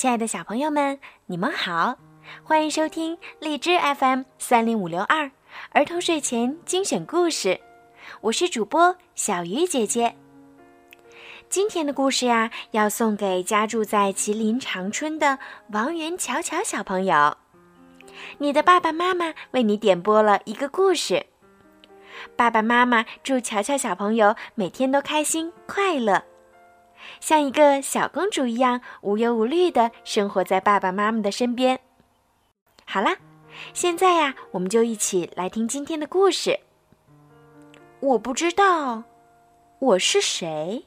亲爱的小朋友们，你们好，欢迎收听荔枝 FM 三零五六二儿童睡前精选故事，我是主播小鱼姐姐。今天的故事呀，要送给家住在吉林长春的王元巧巧小朋友。你的爸爸妈妈为你点播了一个故事。爸爸妈妈祝乔乔小朋友每天都开心快乐，像一个小公主一样无忧无虑的生活在爸爸妈妈的身边。好啦，现在呀，我们就一起来听今天的故事。我不知道我是谁。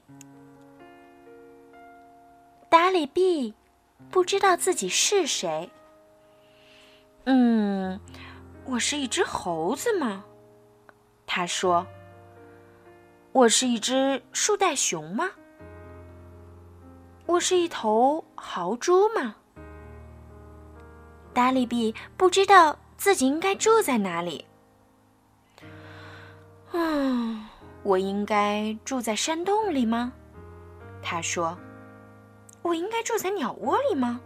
达里比不知道自己是谁。嗯，我是一只猴子吗？他说：“我是一只树袋熊吗？我是一头豪猪吗？”达利比不知道自己应该住在哪里。嗯，我应该住在山洞里吗？他说：“我应该住在鸟窝里吗？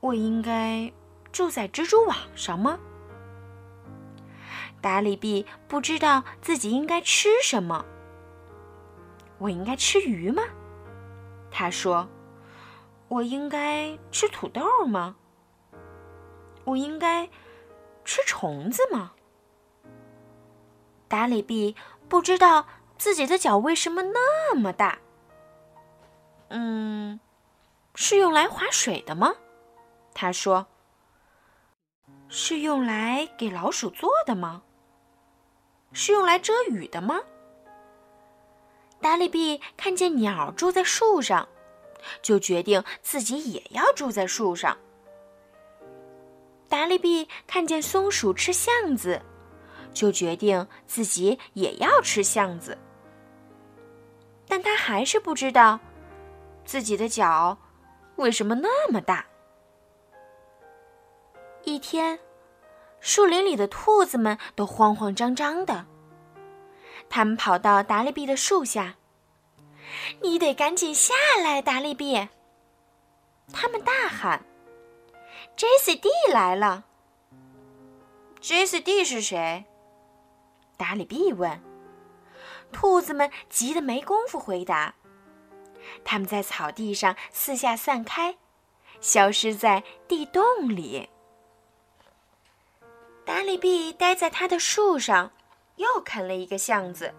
我应该住在蜘蛛网上吗？”达里比不知道自己应该吃什么。我应该吃鱼吗？他说：“我应该吃土豆吗？我应该吃虫子吗？”达里比不知道自己的脚为什么那么大。嗯，是用来划水的吗？他说：“是用来给老鼠做的吗？”是用来遮雨的吗？达利比看见鸟住在树上，就决定自己也要住在树上。达利比看见松鼠吃橡子，就决定自己也要吃橡子。但他还是不知道自己的脚为什么那么大。一天。树林里的兔子们都慌慌张张的。他们跑到达利比的树下。“你得赶紧下来，达利比！”他们大喊。“J C D 来了。”“J C D 是谁？”达里比问。兔子们急得没工夫回答。他们在草地上四下散开，消失在地洞里。达里比待在他的树上，又啃了一个橡子，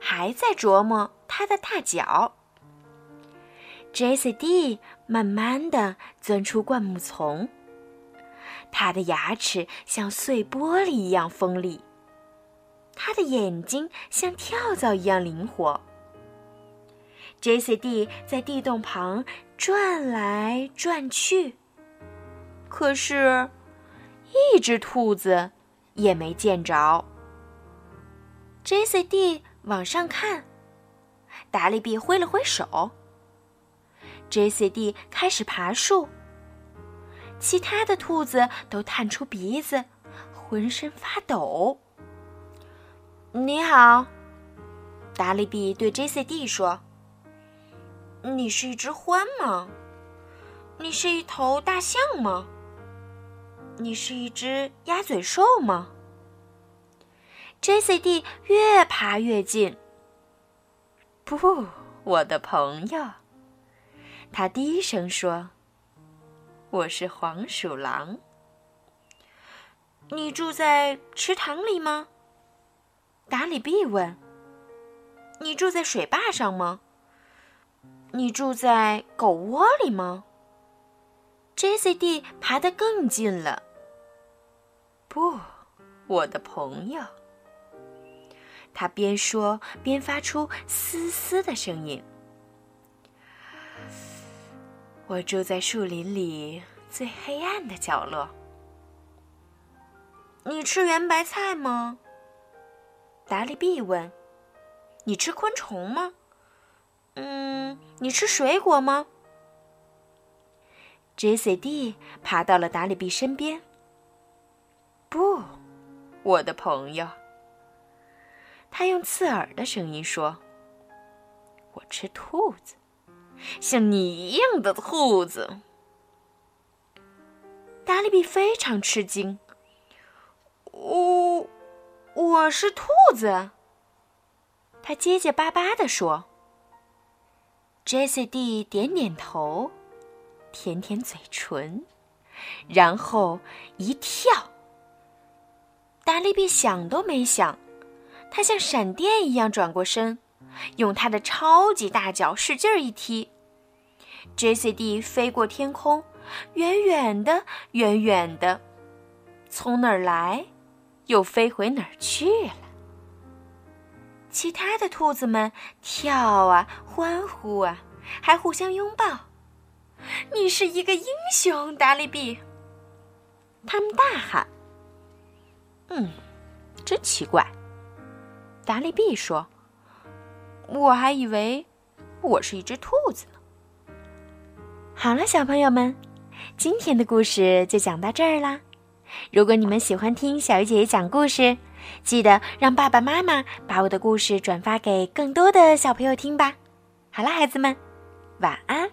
还在琢磨他的大脚。J C D 慢慢的钻出灌木丛，他的牙齿像碎玻璃一样锋利，他的眼睛像跳蚤一样灵活。J C D 在地洞旁转来转去，可是。一只兔子也没见着。J C D 往上看，达利比挥了挥手。J C D 开始爬树，其他的兔子都探出鼻子，浑身发抖。你好，达利比对 J C D 说：“你是一只獾吗？你是一头大象吗？”你是一只鸭嘴兽吗？J C D 越爬越近。不，我的朋友，他低声说：“我是黄鼠狼。”你住在池塘里吗？达里比问。你住在水坝上吗？你住在狗窝里吗？J C D 爬得更近了。不，我的朋友。他边说边发出嘶嘶的声音。我住在树林里最黑暗的角落。你吃圆白菜吗？达利比问。你吃昆虫吗？嗯，你吃水果吗？J C D 爬到了达里比身边。不，我的朋友。他用刺耳的声音说：“我吃兔子。”像你一样的兔子。达利比非常吃惊。我，我是兔子。他结结巴巴地说。J C D 点点头，舔舔嘴唇，然后一跳。达利比想都没想，他像闪电一样转过身，用他的超级大脚使劲一踢。J C D 飞过天空，远远的，远远的，从哪儿来，又飞回哪儿去了。其他的兔子们跳啊，欢呼啊，还互相拥抱。你是一个英雄，达利比！他们大喊。嗯，真奇怪，达利比说：“我还以为我是一只兔子呢。”好了，小朋友们，今天的故事就讲到这儿啦。如果你们喜欢听小鱼姐姐讲故事，记得让爸爸妈妈把我的故事转发给更多的小朋友听吧。好了，孩子们，晚安。